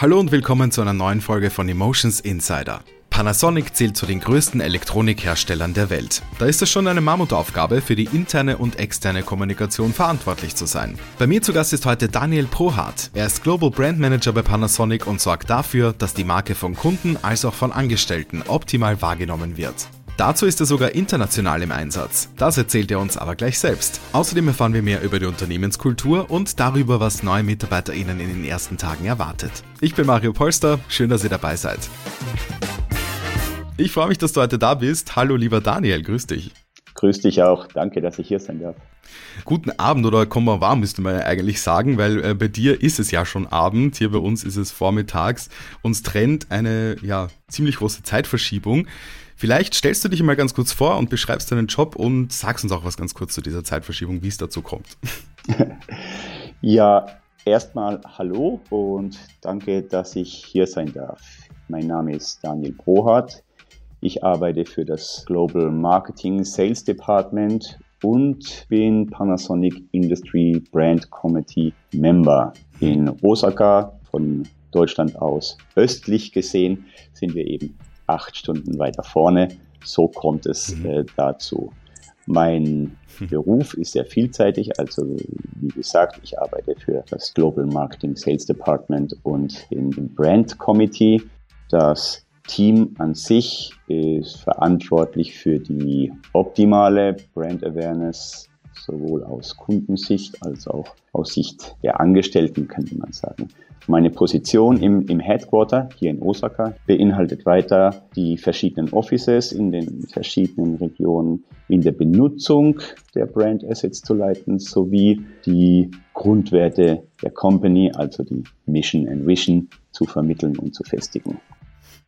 Hallo und willkommen zu einer neuen Folge von Emotions Insider. Panasonic zählt zu den größten Elektronikherstellern der Welt. Da ist es schon eine Mammutaufgabe, für die interne und externe Kommunikation verantwortlich zu sein. Bei mir zu Gast ist heute Daniel Prohardt. Er ist Global Brand Manager bei Panasonic und sorgt dafür, dass die Marke von Kunden als auch von Angestellten optimal wahrgenommen wird. Dazu ist er sogar international im Einsatz. Das erzählt er uns aber gleich selbst. Außerdem erfahren wir mehr über die Unternehmenskultur und darüber, was neue MitarbeiterInnen in den ersten Tagen erwartet. Ich bin Mario Polster, schön, dass ihr dabei seid. Ich freue mich, dass du heute da bist. Hallo lieber Daniel, grüß dich. Grüß dich auch, danke, dass ich hier sein darf. Guten Abend oder komm mal warm, müsste man ja eigentlich sagen, weil äh, bei dir ist es ja schon Abend, hier bei uns ist es vormittags. Uns trennt eine ja, ziemlich große Zeitverschiebung. Vielleicht stellst du dich mal ganz kurz vor und beschreibst deinen Job und sagst uns auch was ganz kurz zu dieser Zeitverschiebung, wie es dazu kommt. ja, erstmal hallo und danke, dass ich hier sein darf. Mein Name ist Daniel Prohardt. Ich arbeite für das Global Marketing Sales Department und bin Panasonic Industry Brand Committee Member in Osaka von Deutschland aus. Östlich gesehen sind wir eben acht Stunden weiter vorne. So kommt es mhm. äh, dazu. Mein hm. Beruf ist sehr vielseitig. Also, wie gesagt, ich arbeite für das Global Marketing Sales Department und in dem Brand Committee. Das Team an sich ist verantwortlich für die optimale Brand Awareness, sowohl aus Kundensicht als auch aus Sicht der Angestellten, könnte man sagen. Meine Position im, im Headquarter hier in Osaka beinhaltet weiter die verschiedenen Offices in den verschiedenen Regionen in der Benutzung der Brand Assets zu leiten, sowie die Grundwerte der Company, also die Mission and Vision, zu vermitteln und zu festigen.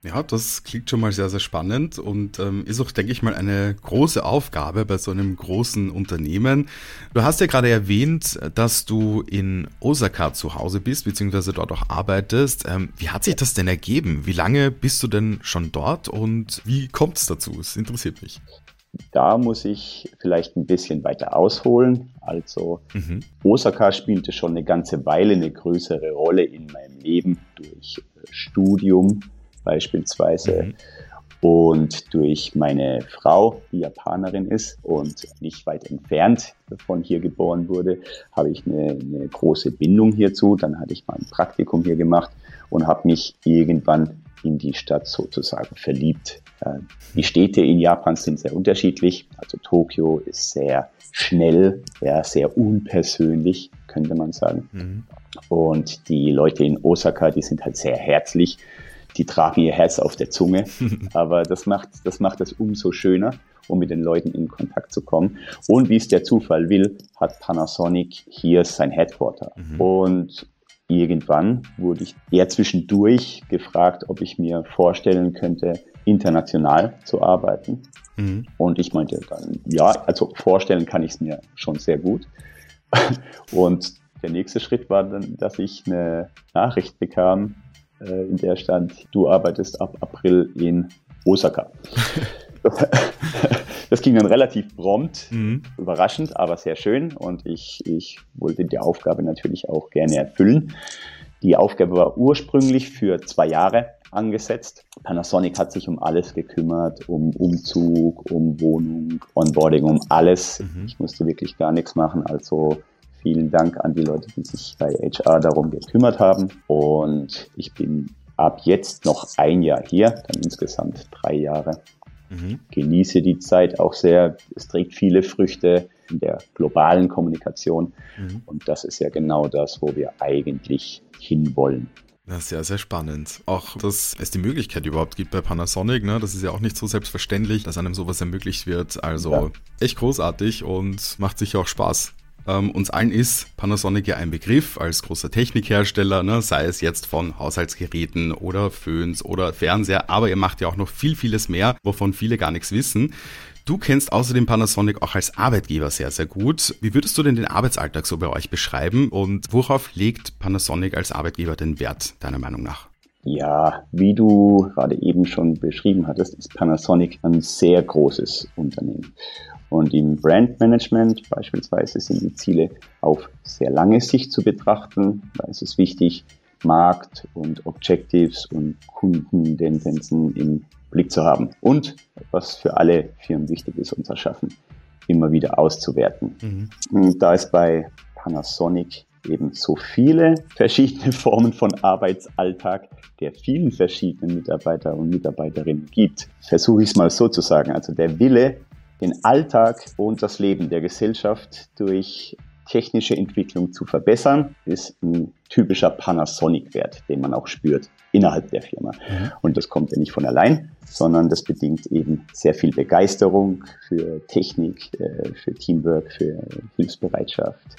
Ja, das klingt schon mal sehr, sehr spannend und ähm, ist auch, denke ich mal, eine große Aufgabe bei so einem großen Unternehmen. Du hast ja gerade erwähnt, dass du in Osaka zu Hause bist, beziehungsweise dort auch arbeitest. Ähm, wie hat sich das denn ergeben? Wie lange bist du denn schon dort und wie kommt es dazu? Es interessiert mich. Da muss ich vielleicht ein bisschen weiter ausholen. Also mhm. Osaka spielte schon eine ganze Weile eine größere Rolle in meinem Leben durch äh, Studium beispielsweise. Mhm. Und durch meine Frau, die Japanerin ist und nicht weit entfernt von hier geboren wurde, habe ich eine, eine große Bindung hierzu. Dann hatte ich mal ein Praktikum hier gemacht und habe mich irgendwann in die Stadt sozusagen verliebt. Äh, die Städte in Japan sind sehr unterschiedlich. Also Tokio ist sehr schnell, ja, sehr unpersönlich, könnte man sagen. Mhm. Und die Leute in Osaka, die sind halt sehr herzlich die tragen ihr Herz auf der Zunge. Aber das macht, das macht es umso schöner, um mit den Leuten in Kontakt zu kommen. Und wie es der Zufall will, hat Panasonic hier sein Headquarter. Mhm. Und irgendwann wurde ich eher zwischendurch gefragt, ob ich mir vorstellen könnte, international zu arbeiten. Mhm. Und ich meinte dann, ja, also vorstellen kann ich es mir schon sehr gut. Und der nächste Schritt war dann, dass ich eine Nachricht bekam, in der stand, du arbeitest ab April in Osaka. das ging dann relativ prompt, mhm. überraschend, aber sehr schön und ich, ich wollte die Aufgabe natürlich auch gerne erfüllen. Die Aufgabe war ursprünglich für zwei Jahre angesetzt. Panasonic hat sich um alles gekümmert, um Umzug, um Wohnung, Onboarding, um alles. Mhm. Ich musste wirklich gar nichts machen. Also Vielen Dank an die Leute, die sich bei HR darum gekümmert haben. Und ich bin ab jetzt noch ein Jahr hier, dann insgesamt drei Jahre. Mhm. Genieße die Zeit auch sehr. Es trägt viele Früchte in der globalen Kommunikation. Mhm. Und das ist ja genau das, wo wir eigentlich hinwollen. Ja, sehr, sehr spannend. Auch, dass es die Möglichkeit überhaupt gibt bei Panasonic, ne? Das ist ja auch nicht so selbstverständlich, dass einem sowas ermöglicht wird. Also ja. echt großartig und macht sicher auch Spaß. Ähm, uns allen ist Panasonic ja ein Begriff als großer Technikhersteller, ne, sei es jetzt von Haushaltsgeräten oder Föhns oder Fernseher, aber ihr macht ja auch noch viel, vieles mehr, wovon viele gar nichts wissen. Du kennst außerdem Panasonic auch als Arbeitgeber sehr, sehr gut. Wie würdest du denn den Arbeitsalltag so bei euch beschreiben und worauf legt Panasonic als Arbeitgeber den Wert, deiner Meinung nach? Ja, wie du gerade eben schon beschrieben hattest, ist Panasonic ein sehr großes Unternehmen. Und im Brandmanagement beispielsweise sind die Ziele auf sehr lange Sicht zu betrachten. Da ist es wichtig, Markt und Objectives und Kundentendenzen im Blick zu haben. Und was für alle Firmen wichtig ist, unser Schaffen immer wieder auszuwerten. Mhm. Da ist bei Panasonic eben so viele verschiedene Formen von Arbeitsalltag der vielen verschiedenen Mitarbeiter und Mitarbeiterinnen gibt, versuche ich es mal so zu sagen. Also der Wille, den Alltag und das Leben der Gesellschaft durch technische Entwicklung zu verbessern, ist ein typischer Panasonic-Wert, den man auch spürt innerhalb der Firma. Mhm. Und das kommt ja nicht von allein, sondern das bedingt eben sehr viel Begeisterung für Technik, äh, für Teamwork, für Hilfsbereitschaft,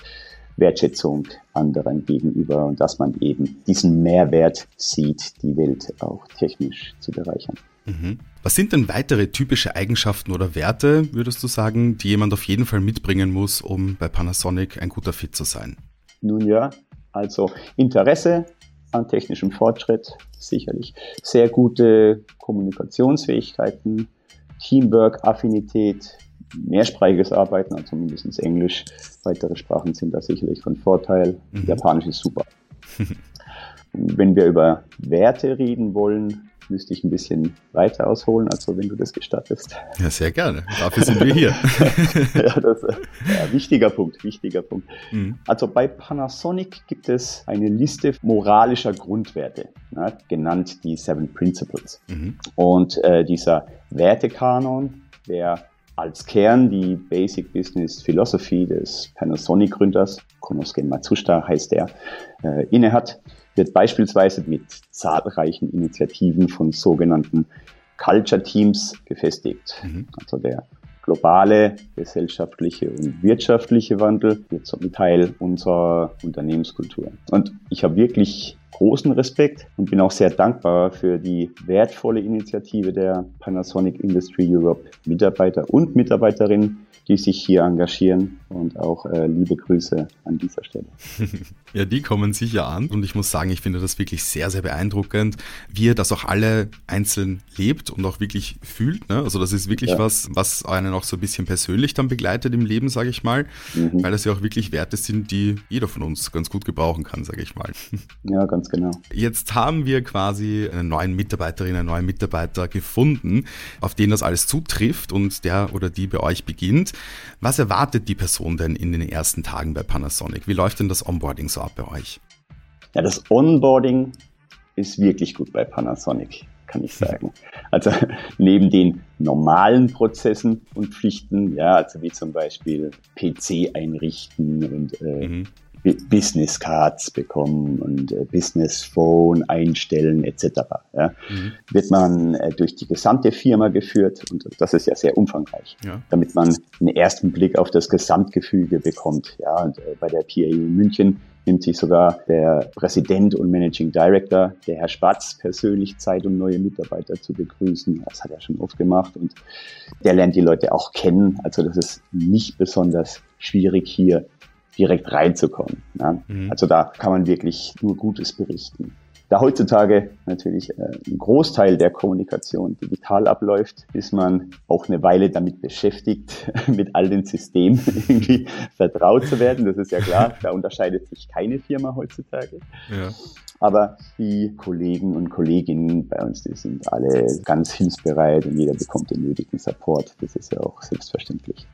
Wertschätzung anderen gegenüber und dass man eben diesen Mehrwert sieht, die Welt auch technisch zu bereichern. Mhm. Was sind denn weitere typische Eigenschaften oder Werte, würdest du sagen, die jemand auf jeden Fall mitbringen muss, um bei Panasonic ein guter Fit zu sein? Nun ja, also Interesse an technischem Fortschritt, sicherlich. Sehr gute Kommunikationsfähigkeiten, Teamwork, Affinität, mehrsprachiges Arbeiten, also mindestens Englisch. Weitere Sprachen sind da sicherlich von Vorteil. Mhm. Japanisch ist super. Wenn wir über Werte reden wollen, müsste ich ein bisschen weiter ausholen, also wenn du das gestattest. Ja, sehr gerne. Dafür sind wir hier. ja, das ja, wichtiger Punkt, wichtiger Punkt. Mhm. Also bei Panasonic gibt es eine Liste moralischer Grundwerte, na, genannt die Seven Principles. Mhm. Und äh, dieser Wertekanon, der als Kern die Basic Business Philosophy des Panasonic-Gründers, Konosken Matsushita heißt er, äh, innehat, wird beispielsweise mit zahlreichen Initiativen von sogenannten Culture Teams gefestigt. Mhm. Also der globale gesellschaftliche und wirtschaftliche Wandel wird zum Teil unserer Unternehmenskultur. Und ich habe wirklich großen Respekt und bin auch sehr dankbar für die wertvolle Initiative der Panasonic Industry Europe Mitarbeiter und Mitarbeiterinnen, die sich hier engagieren und auch äh, liebe Grüße an dieser Stelle. ja, die kommen sicher an und ich muss sagen, ich finde das wirklich sehr, sehr beeindruckend, wie ihr das auch alle einzeln lebt und auch wirklich fühlt. Ne? Also das ist wirklich ja. was, was einen auch so ein bisschen persönlich dann begleitet im Leben, sage ich mal, mhm. weil das ja auch wirklich Werte sind, die jeder von uns ganz gut gebrauchen kann, sage ich mal. Ja, ganz genau. Jetzt haben wir quasi einen neuen Mitarbeiterin, einen neuen Mitarbeiter gefunden, auf den das alles zutrifft und der oder die bei euch beginnt. Was erwartet die Person denn in den ersten Tagen bei Panasonic? Wie läuft denn das Onboarding so ab bei euch? Ja, das Onboarding ist wirklich gut bei Panasonic, kann ich sagen. Also neben den normalen Prozessen und Pflichten, ja, also wie zum Beispiel PC einrichten und äh, mhm. Business Cards bekommen und äh, Business Phone einstellen etc. Ja, mhm. Wird man äh, durch die gesamte Firma geführt und das ist ja sehr umfangreich, ja. damit man einen ersten Blick auf das Gesamtgefüge bekommt. Ja, und äh, bei der PAU in München nimmt sich sogar der Präsident und Managing Director, der Herr Spatz, persönlich Zeit, um neue Mitarbeiter zu begrüßen. Das hat er schon oft gemacht und der lernt die Leute auch kennen. Also das ist nicht besonders schwierig hier direkt reinzukommen. Ja. Mhm. Also da kann man wirklich nur Gutes berichten. Da heutzutage natürlich äh, ein Großteil der Kommunikation digital abläuft, ist man auch eine Weile damit beschäftigt, mit all den Systemen irgendwie vertraut zu werden. Das ist ja klar, da unterscheidet sich keine Firma heutzutage. Ja. Aber die Kollegen und Kolleginnen bei uns, die sind alle ganz hilfsbereit und jeder bekommt den nötigen Support. Das ist ja auch selbstverständlich.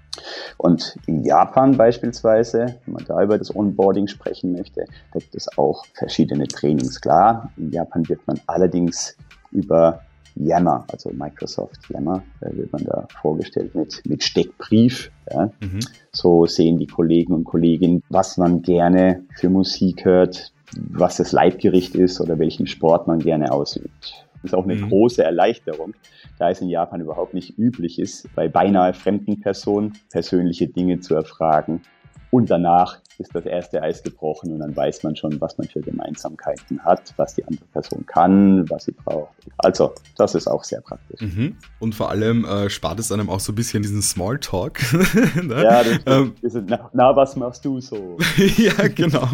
Und in Japan beispielsweise, wenn man da über das Onboarding sprechen möchte, da gibt es auch verschiedene Trainings. Klar, in Japan wird man allerdings über Yammer, also Microsoft Yammer, da wird man da vorgestellt mit, mit Steckbrief. Ja. Mhm. So sehen die Kollegen und Kolleginnen, was man gerne für Musik hört, was das Leibgericht ist oder welchen Sport man gerne ausübt. Das ist auch eine mhm. große Erleichterung, da es in Japan überhaupt nicht üblich ist, bei beinahe fremden Personen persönliche Dinge zu erfragen und danach ist das erste Eis gebrochen und dann weiß man schon, was man für Gemeinsamkeiten hat, was die andere Person kann, was sie braucht. Also, das ist auch sehr praktisch. Mhm. Und vor allem äh, spart es einem auch so ein bisschen diesen Smalltalk. ne? Ja, das, ähm, das ist, na, na, was machst du so? ja, genau.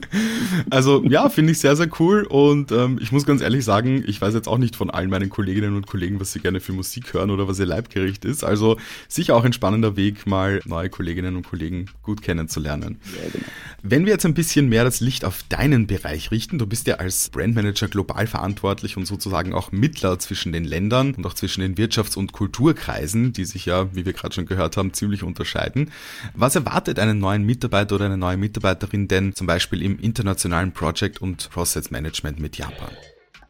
also, ja, finde ich sehr, sehr cool und ähm, ich muss ganz ehrlich sagen, ich weiß jetzt auch nicht von allen meinen Kolleginnen und Kollegen, was sie gerne für Musik hören oder was ihr Leibgericht ist. Also, sicher auch ein spannender Weg, mal neue Kolleginnen und Kollegen gut kennenzulernen. Ja, genau. Wenn wir jetzt ein bisschen mehr das Licht auf deinen Bereich richten, du bist ja als Brandmanager global verantwortlich und sozusagen auch Mittler zwischen den Ländern und auch zwischen den Wirtschafts- und Kulturkreisen, die sich ja, wie wir gerade schon gehört haben, ziemlich unterscheiden. Was erwartet einen neuen Mitarbeiter oder eine neue Mitarbeiterin denn zum Beispiel im internationalen Project- und Process Management mit Japan?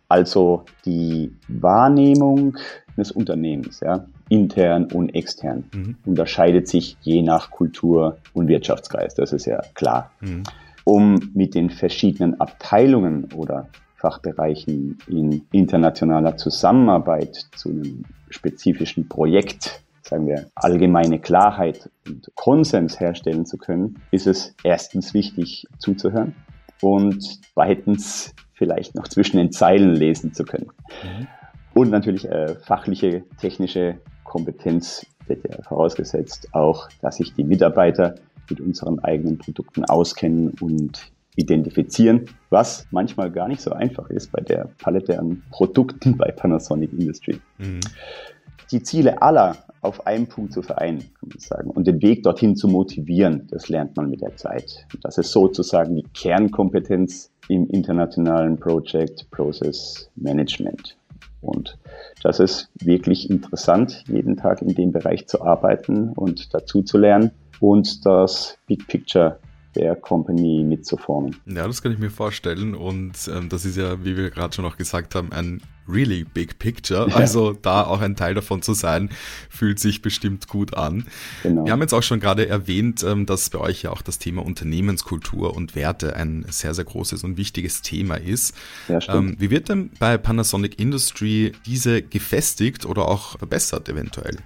Also die Wahrnehmung des Unternehmens, ja, intern und extern, mhm. unterscheidet sich je nach Kultur und Wirtschaftskreis, das ist ja klar. Mhm. Um mit den verschiedenen Abteilungen oder Fachbereichen in internationaler Zusammenarbeit zu einem spezifischen Projekt, sagen wir, allgemeine Klarheit und Konsens herstellen zu können, ist es erstens wichtig zuzuhören und zweitens vielleicht noch zwischen den Zeilen lesen zu können. Mhm. Und natürlich äh, fachliche, technische Kompetenz wird ja vorausgesetzt auch, dass sich die Mitarbeiter mit unseren eigenen Produkten auskennen und identifizieren, was manchmal gar nicht so einfach ist bei der Palette an Produkten bei Panasonic Industry. Mhm. Die Ziele aller auf einen Punkt zu vereinen, kann man sagen, und den Weg dorthin zu motivieren, das lernt man mit der Zeit. Das ist sozusagen die Kernkompetenz im internationalen Project Process Management. Und das ist wirklich interessant, jeden Tag in dem Bereich zu arbeiten und dazu zu lernen und das Big Picture der Company mitzuformen. Ja, das kann ich mir vorstellen und ähm, das ist ja, wie wir gerade schon noch gesagt haben, ein really big picture. Ja. Also da auch ein Teil davon zu sein, fühlt sich bestimmt gut an. Genau. Wir haben jetzt auch schon gerade erwähnt, ähm, dass bei euch ja auch das Thema Unternehmenskultur und Werte ein sehr, sehr großes und wichtiges Thema ist. Ja, stimmt. Ähm, wie wird denn bei Panasonic Industry diese gefestigt oder auch verbessert eventuell?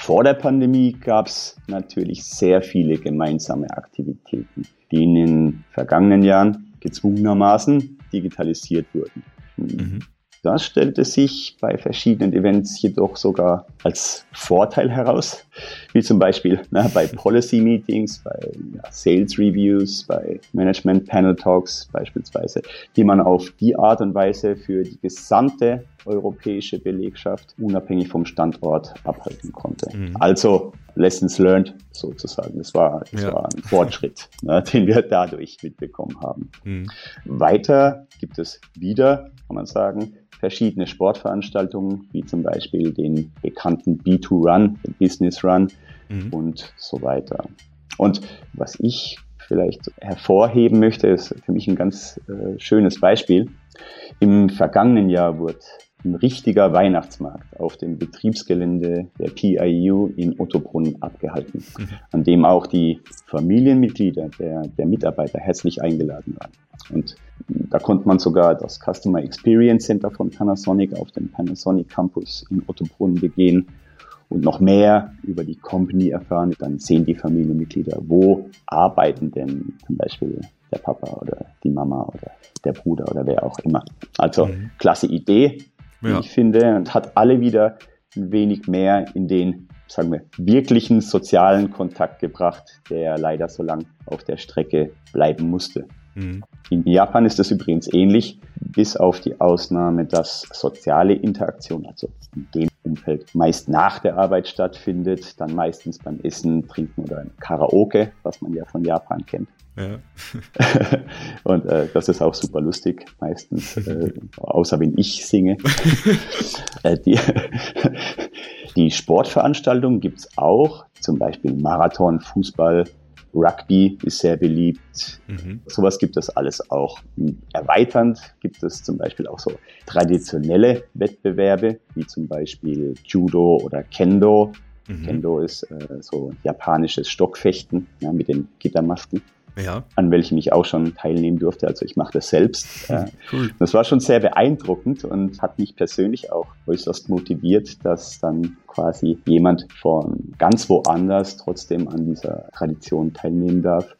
Vor der Pandemie gab es natürlich sehr viele gemeinsame Aktivitäten, die in den vergangenen Jahren gezwungenermaßen digitalisiert wurden. Mhm. Das stellte sich bei verschiedenen Events jedoch sogar als Vorteil heraus, wie zum Beispiel na, bei Policy Meetings, bei ja, Sales Reviews, bei Management Panel Talks beispielsweise, die man auf die Art und Weise für die gesamte europäische Belegschaft unabhängig vom Standort abhalten konnte. Mhm. Also Lessons learned sozusagen. Das war, das ja. war ein Fortschritt, ne, den wir dadurch mitbekommen haben. Mhm. Weiter gibt es wieder, kann man sagen, verschiedene Sportveranstaltungen, wie zum Beispiel den bekannten B2Run, den Business Run mhm. und so weiter. Und was ich vielleicht hervorheben möchte, ist für mich ein ganz äh, schönes Beispiel. Im vergangenen Jahr wurde ein richtiger Weihnachtsmarkt auf dem Betriebsgelände der PIU in Ottobrunn abgehalten, mhm. an dem auch die Familienmitglieder der, der Mitarbeiter herzlich eingeladen waren. Und da konnte man sogar das Customer Experience Center von Panasonic auf dem Panasonic Campus in Ottobrunn begehen und noch mehr über die Company erfahren. Dann sehen die Familienmitglieder, wo arbeiten denn zum Beispiel der Papa oder die Mama oder der Bruder oder wer auch immer. Also mhm. klasse Idee, ja. ich finde, und hat alle wieder ein wenig mehr in den, sagen wir, wirklichen sozialen Kontakt gebracht, der leider so lang auf der Strecke bleiben musste. Mhm. In Japan ist das übrigens ähnlich, bis auf die Ausnahme, dass soziale Interaktion, also in dem Umfeld, meist nach der Arbeit stattfindet, dann meistens beim Essen, Trinken oder Karaoke, was man ja von Japan kennt. Ja. und äh, das ist auch super lustig, meistens, äh, außer wenn ich singe. äh, die, die Sportveranstaltungen gibt's auch, zum Beispiel Marathon, Fußball, Rugby ist sehr beliebt. Mhm. Sowas gibt es alles auch. Erweiternd gibt es zum Beispiel auch so traditionelle Wettbewerbe, wie zum Beispiel Judo oder Kendo. Mhm. Kendo ist äh, so japanisches Stockfechten ja, mit den Gittermasken ja. an welchem ich auch schon teilnehmen durfte. Also ich mache das selbst. Cool. Das war schon sehr beeindruckend und hat mich persönlich auch äußerst motiviert, dass dann quasi jemand von ganz woanders trotzdem an dieser Tradition teilnehmen darf.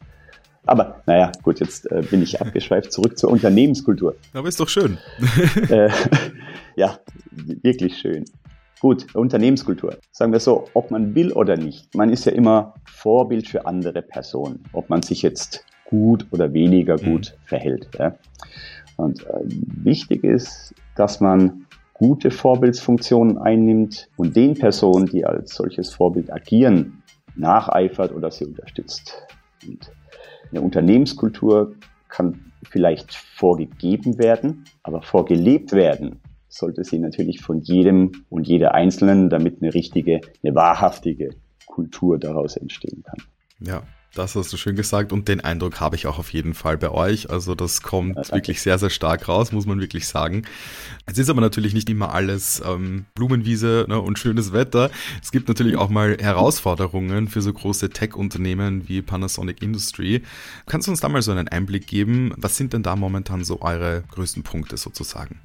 Aber naja, gut, jetzt äh, bin ich abgeschweift. Zurück zur Unternehmenskultur. Aber ist doch schön. äh, ja, wirklich schön. Gut, Unternehmenskultur. Sagen wir so, ob man will oder nicht. Man ist ja immer Vorbild für andere Personen, ob man sich jetzt gut oder weniger mhm. gut mhm. verhält. Ja. Und äh, wichtig ist, dass man gute Vorbildsfunktionen einnimmt und den Personen, die als solches Vorbild agieren, nacheifert oder sie unterstützt. Und Eine Unternehmenskultur kann vielleicht vorgegeben werden, aber vorgelebt werden sollte sie natürlich von jedem und jeder Einzelnen, damit eine richtige, eine wahrhaftige Kultur daraus entstehen kann. Ja, das hast du schön gesagt und den Eindruck habe ich auch auf jeden Fall bei euch. Also das kommt ja, wirklich sehr, sehr stark raus, muss man wirklich sagen. Es ist aber natürlich nicht immer alles ähm, Blumenwiese ne, und schönes Wetter. Es gibt natürlich auch mal Herausforderungen für so große Tech-Unternehmen wie Panasonic Industry. Kannst du uns da mal so einen Einblick geben? Was sind denn da momentan so eure größten Punkte sozusagen?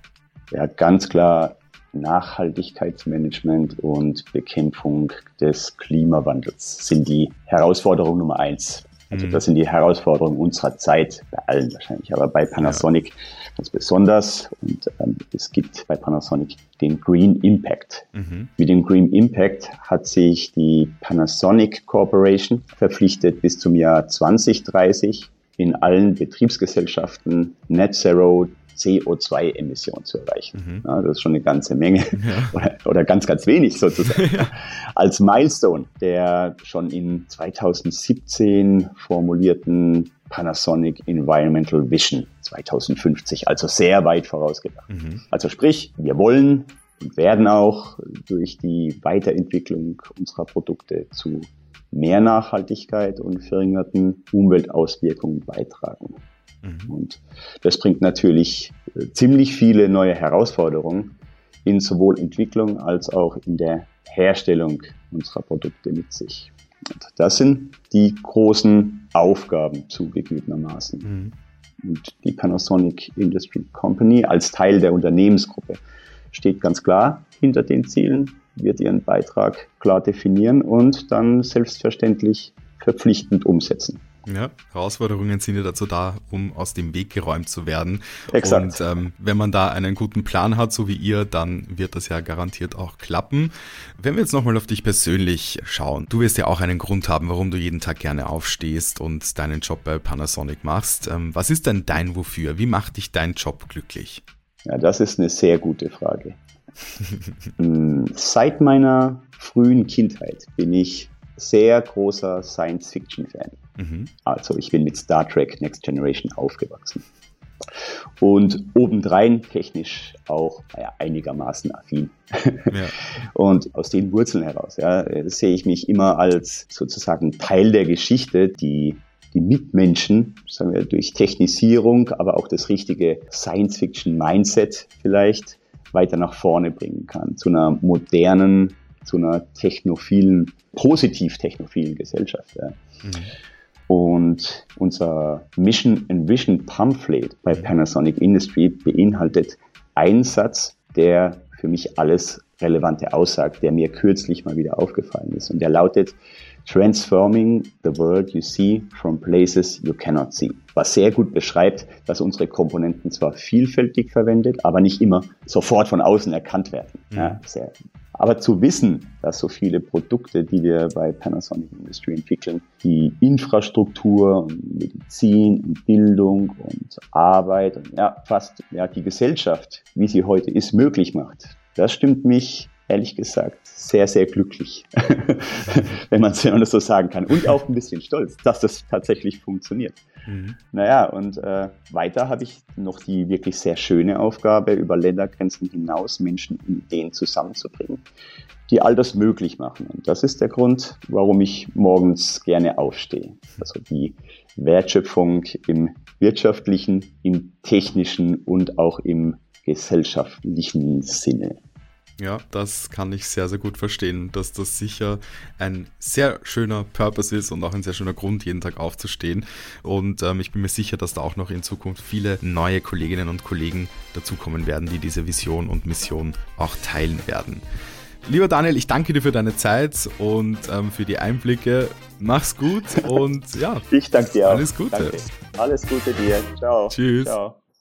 Ja, ganz klar Nachhaltigkeitsmanagement und Bekämpfung des Klimawandels sind die Herausforderung Nummer eins. Also mhm. das sind die Herausforderungen unserer Zeit, bei allen wahrscheinlich, aber bei Panasonic ja. ganz besonders. Und ähm, es gibt bei Panasonic den Green Impact. Mhm. Mit dem Green Impact hat sich die Panasonic Corporation verpflichtet, bis zum Jahr 2030 in allen Betriebsgesellschaften Net Zero CO2-Emissionen zu erreichen. Mhm. Ja, das ist schon eine ganze Menge ja. oder, oder, ganz, ganz wenig sozusagen. ja. Als Milestone der schon in 2017 formulierten Panasonic Environmental Vision 2050, also sehr weit vorausgedacht. Mhm. Also sprich, wir wollen und werden auch durch die Weiterentwicklung unserer Produkte zu mehr Nachhaltigkeit und verringerten Umweltauswirkungen beitragen. Mhm. Und das bringt natürlich äh, ziemlich viele neue Herausforderungen in sowohl Entwicklung als auch in der Herstellung unserer Produkte mit sich. Und das sind die großen Aufgaben zugegebenermaßen. Mhm. Und die Panasonic Industry Company als Teil der Unternehmensgruppe steht ganz klar hinter den Zielen, wird ihren Beitrag klar definieren und dann selbstverständlich verpflichtend umsetzen. Ja, Herausforderungen sind ja dazu da, um aus dem Weg geräumt zu werden. Exakt. Und ähm, wenn man da einen guten Plan hat, so wie ihr, dann wird das ja garantiert auch klappen. Wenn wir jetzt nochmal auf dich persönlich schauen, du wirst ja auch einen Grund haben, warum du jeden Tag gerne aufstehst und deinen Job bei Panasonic machst. Ähm, was ist denn dein Wofür? Wie macht dich dein Job glücklich? Ja, das ist eine sehr gute Frage. Hm, seit meiner frühen Kindheit bin ich sehr großer Science-Fiction-Fan. Mhm. Also ich bin mit Star Trek Next Generation aufgewachsen. Und obendrein technisch auch naja, einigermaßen affin. Ja. Und aus den Wurzeln heraus ja, sehe ich mich immer als sozusagen Teil der Geschichte, die die Mitmenschen, sagen wir, durch Technisierung, aber auch das richtige Science-Fiction-Mindset vielleicht weiter nach vorne bringen kann, zu einer modernen, zu einer technophilen, positiv technophilen Gesellschaft. Ja. Mhm. Und unser Mission and Vision Pamphlet bei mhm. Panasonic Industry beinhaltet einen Satz, der für mich alles Relevante aussagt, der mir kürzlich mal wieder aufgefallen ist. Und der lautet, Transforming the world you see from places you cannot see. Was sehr gut beschreibt, dass unsere Komponenten zwar vielfältig verwendet, aber nicht immer sofort von außen erkannt werden. Mhm. Ja, sehr aber zu wissen, dass so viele Produkte, die wir bei Panasonic Industry entwickeln, die Infrastruktur und Medizin und Bildung und Arbeit und ja, fast ja, die Gesellschaft, wie sie heute ist, möglich macht, das stimmt mich ehrlich gesagt sehr, sehr glücklich, wenn man es so sagen kann. Und auch ein bisschen stolz, dass das tatsächlich funktioniert. Mhm. Naja, und äh, weiter habe ich noch die wirklich sehr schöne Aufgabe, über Ländergrenzen hinaus Menschen und Ideen zusammenzubringen, die all das möglich machen. Und das ist der Grund, warum ich morgens gerne aufstehe. Also die Wertschöpfung im wirtschaftlichen, im technischen und auch im gesellschaftlichen Sinne. Ja, das kann ich sehr, sehr gut verstehen, dass das sicher ein sehr schöner Purpose ist und auch ein sehr schöner Grund, jeden Tag aufzustehen. Und ähm, ich bin mir sicher, dass da auch noch in Zukunft viele neue Kolleginnen und Kollegen dazukommen werden, die diese Vision und Mission auch teilen werden. Lieber Daniel, ich danke dir für deine Zeit und ähm, für die Einblicke. Mach's gut und ja. Ich danke dir auch. Alles Gute. Danke. Alles Gute dir. Ciao. Tschüss. Ciao.